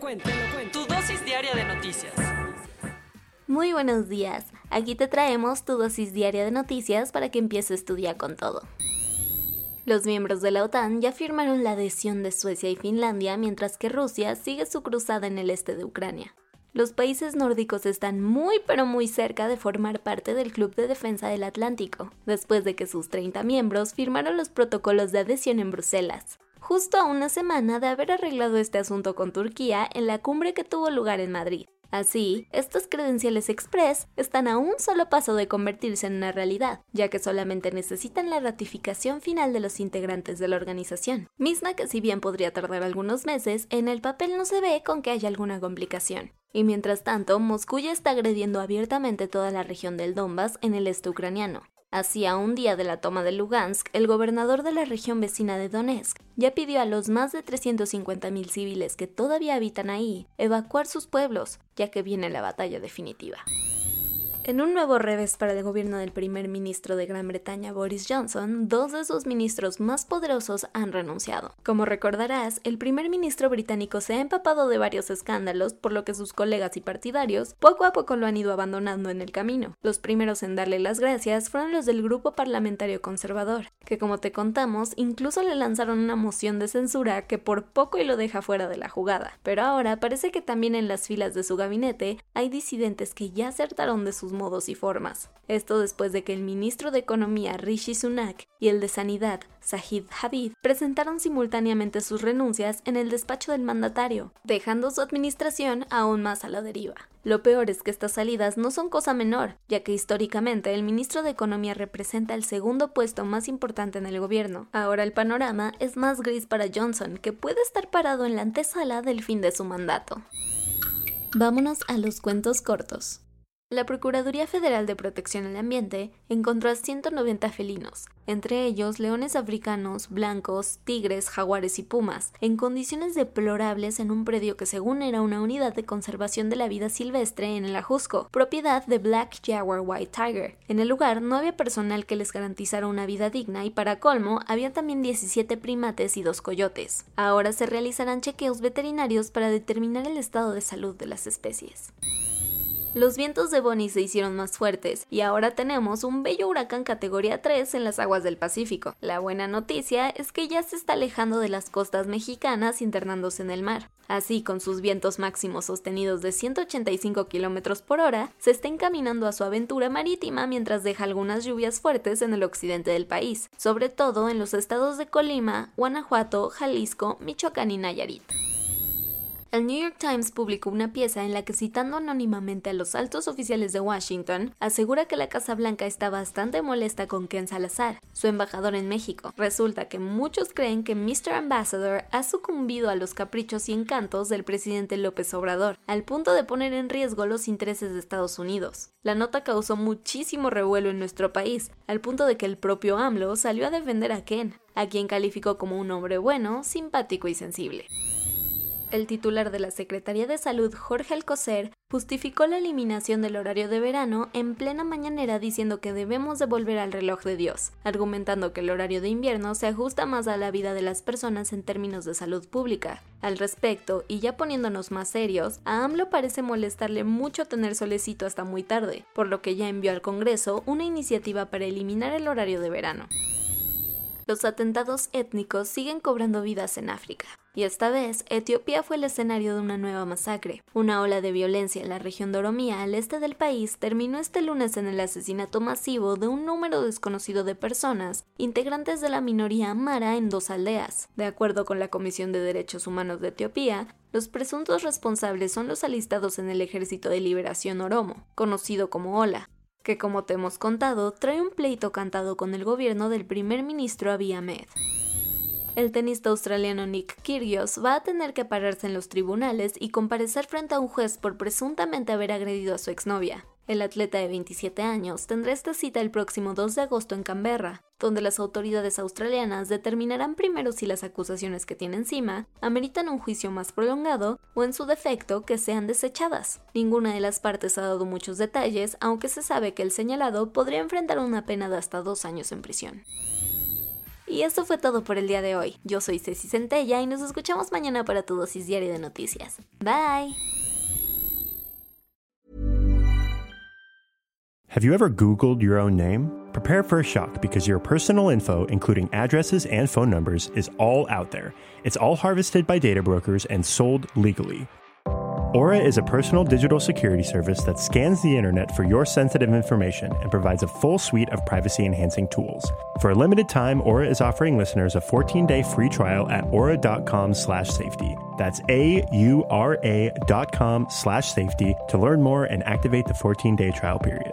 Te lo cuento, te lo cuento. Tu dosis diaria de noticias. Muy buenos días. Aquí te traemos tu dosis diaria de noticias para que empieces tu día con todo. Los miembros de la OTAN ya firmaron la adhesión de Suecia y Finlandia, mientras que Rusia sigue su cruzada en el este de Ucrania. Los países nórdicos están muy pero muy cerca de formar parte del Club de Defensa del Atlántico, después de que sus 30 miembros firmaron los protocolos de adhesión en Bruselas justo a una semana de haber arreglado este asunto con Turquía en la cumbre que tuvo lugar en Madrid. Así, estos credenciales express están a un solo paso de convertirse en una realidad, ya que solamente necesitan la ratificación final de los integrantes de la organización, misma que si bien podría tardar algunos meses, en el papel no se ve con que haya alguna complicación. Y mientras tanto, Moscú ya está agrediendo abiertamente toda la región del Donbass en el este ucraniano. Así, a un día de la toma de Lugansk, el gobernador de la región vecina de Donetsk ya pidió a los más de 350.000 civiles que todavía habitan ahí evacuar sus pueblos, ya que viene la batalla definitiva. En un nuevo revés para el gobierno del primer ministro de Gran Bretaña, Boris Johnson, dos de sus ministros más poderosos han renunciado. Como recordarás, el primer ministro británico se ha empapado de varios escándalos, por lo que sus colegas y partidarios poco a poco lo han ido abandonando en el camino. Los primeros en darle las gracias fueron los del grupo parlamentario conservador, que como te contamos, incluso le lanzaron una moción de censura que por poco y lo deja fuera de la jugada. Pero ahora parece que también en las filas de su gabinete hay disidentes que ya acertaron de sus modos y formas. Esto después de que el ministro de Economía Rishi Sunak y el de Sanidad Sahid Habib presentaron simultáneamente sus renuncias en el despacho del mandatario, dejando su administración aún más a la deriva. Lo peor es que estas salidas no son cosa menor, ya que históricamente el ministro de Economía representa el segundo puesto más importante en el gobierno. Ahora el panorama es más gris para Johnson, que puede estar parado en la antesala del fin de su mandato. Vámonos a los cuentos cortos. La Procuraduría Federal de Protección al Ambiente encontró a 190 felinos, entre ellos leones africanos, blancos, tigres, jaguares y pumas, en condiciones deplorables en un predio que según era una unidad de conservación de la vida silvestre en el Ajusco, propiedad de Black Jaguar White Tiger. En el lugar no había personal que les garantizara una vida digna y para colmo había también 17 primates y dos coyotes. Ahora se realizarán chequeos veterinarios para determinar el estado de salud de las especies. Los vientos de Bonnie se hicieron más fuertes y ahora tenemos un bello huracán categoría 3 en las aguas del Pacífico. La buena noticia es que ya se está alejando de las costas mexicanas internándose en el mar. Así, con sus vientos máximos sostenidos de 185 km por hora, se está encaminando a su aventura marítima mientras deja algunas lluvias fuertes en el occidente del país, sobre todo en los estados de Colima, Guanajuato, Jalisco, Michoacán y Nayarit. El New York Times publicó una pieza en la que citando anónimamente a los altos oficiales de Washington, asegura que la Casa Blanca está bastante molesta con Ken Salazar, su embajador en México. Resulta que muchos creen que Mr. Ambassador ha sucumbido a los caprichos y encantos del presidente López Obrador, al punto de poner en riesgo los intereses de Estados Unidos. La nota causó muchísimo revuelo en nuestro país, al punto de que el propio AMLO salió a defender a Ken, a quien calificó como un hombre bueno, simpático y sensible el titular de la Secretaría de Salud, Jorge Alcocer, justificó la eliminación del horario de verano en plena mañanera diciendo que debemos devolver al reloj de Dios, argumentando que el horario de invierno se ajusta más a la vida de las personas en términos de salud pública. Al respecto, y ya poniéndonos más serios, a AMLO parece molestarle mucho tener solecito hasta muy tarde, por lo que ya envió al Congreso una iniciativa para eliminar el horario de verano. los atentados étnicos siguen cobrando vidas en África. Y esta vez, Etiopía fue el escenario de una nueva masacre. Una ola de violencia en la región de Oromía, al este del país, terminó este lunes en el asesinato masivo de un número desconocido de personas, integrantes de la minoría Amara en dos aldeas. De acuerdo con la Comisión de Derechos Humanos de Etiopía, los presuntos responsables son los alistados en el Ejército de Liberación Oromo, conocido como OLA, que como te hemos contado, trae un pleito cantado con el gobierno del primer ministro Abiy Ahmed. El tenista australiano Nick Kyrgios va a tener que pararse en los tribunales y comparecer frente a un juez por presuntamente haber agredido a su exnovia. El atleta de 27 años tendrá esta cita el próximo 2 de agosto en Canberra, donde las autoridades australianas determinarán primero si las acusaciones que tiene encima ameritan un juicio más prolongado o en su defecto que sean desechadas. Ninguna de las partes ha dado muchos detalles, aunque se sabe que el señalado podría enfrentar una pena de hasta dos años en prisión. Y eso fue todo por el día de hoy. Yo soy Ceci Centella y nos escuchamos mañana para tu dosis diaria de noticias. Bye. Have you ever Googled your own name? Prepare for a shock because your personal info, including addresses and phone numbers, is all out there. It's all harvested by data brokers and sold legally. Aura is a personal digital security service that scans the internet for your sensitive information and provides a full suite of privacy enhancing tools. For a limited time, Aura is offering listeners a 14-day free trial at aura.com slash safety. That's A-U-R-A dot com slash safety to learn more and activate the 14-day trial period.